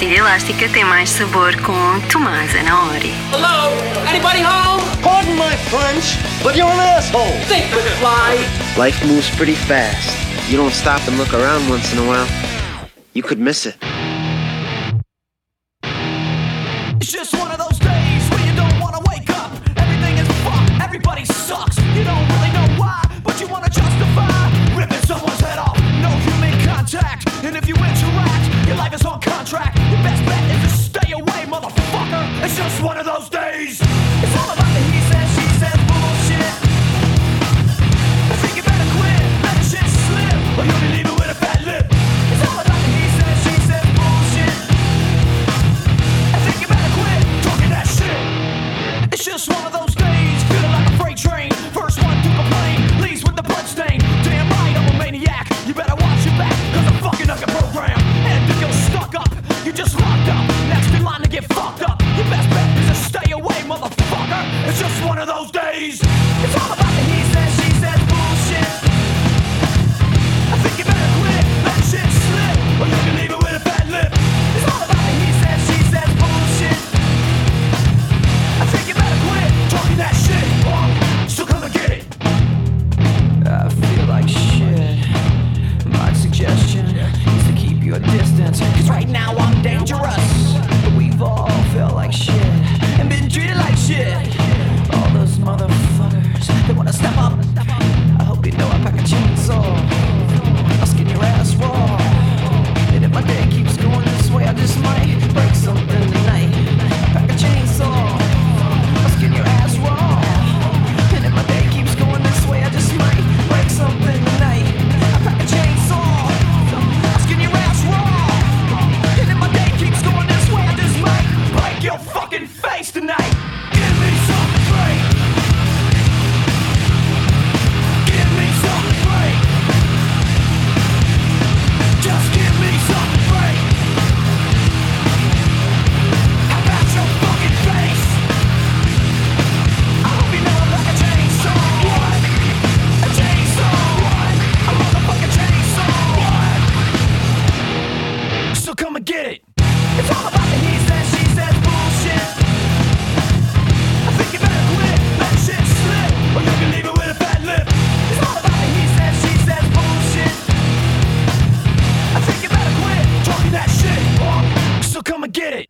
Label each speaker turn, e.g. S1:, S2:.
S1: pastilha elástica tem mais sabor com Tomás Anaori.
S2: Hello? Anybody home?
S3: Pardon my French, but you're an asshole.
S2: Think with fly.
S4: Life moves pretty fast. You don't stop and look around once in a while. You could miss it.
S5: It's just one of those days where you don't want to wake up. Everything is fucked. Everybody sucks. just one of those days. It's all about the he said, she said bullshit. I think you better quit, let the shit slip, or you'll be leaving with a fat lip. It's all about the he said, she said bullshit. I think you better quit talking that shit. It's just one of those. of those days. It's all about the he says, she says bullshit. I think you better quit, let shit slip, or you can leave it with a fat lip. It's all about the he says, she says bullshit. I think you better quit talking that shit, or still come and get it. I feel like shit. My suggestion is to keep your distance, cause right now I'm. get it.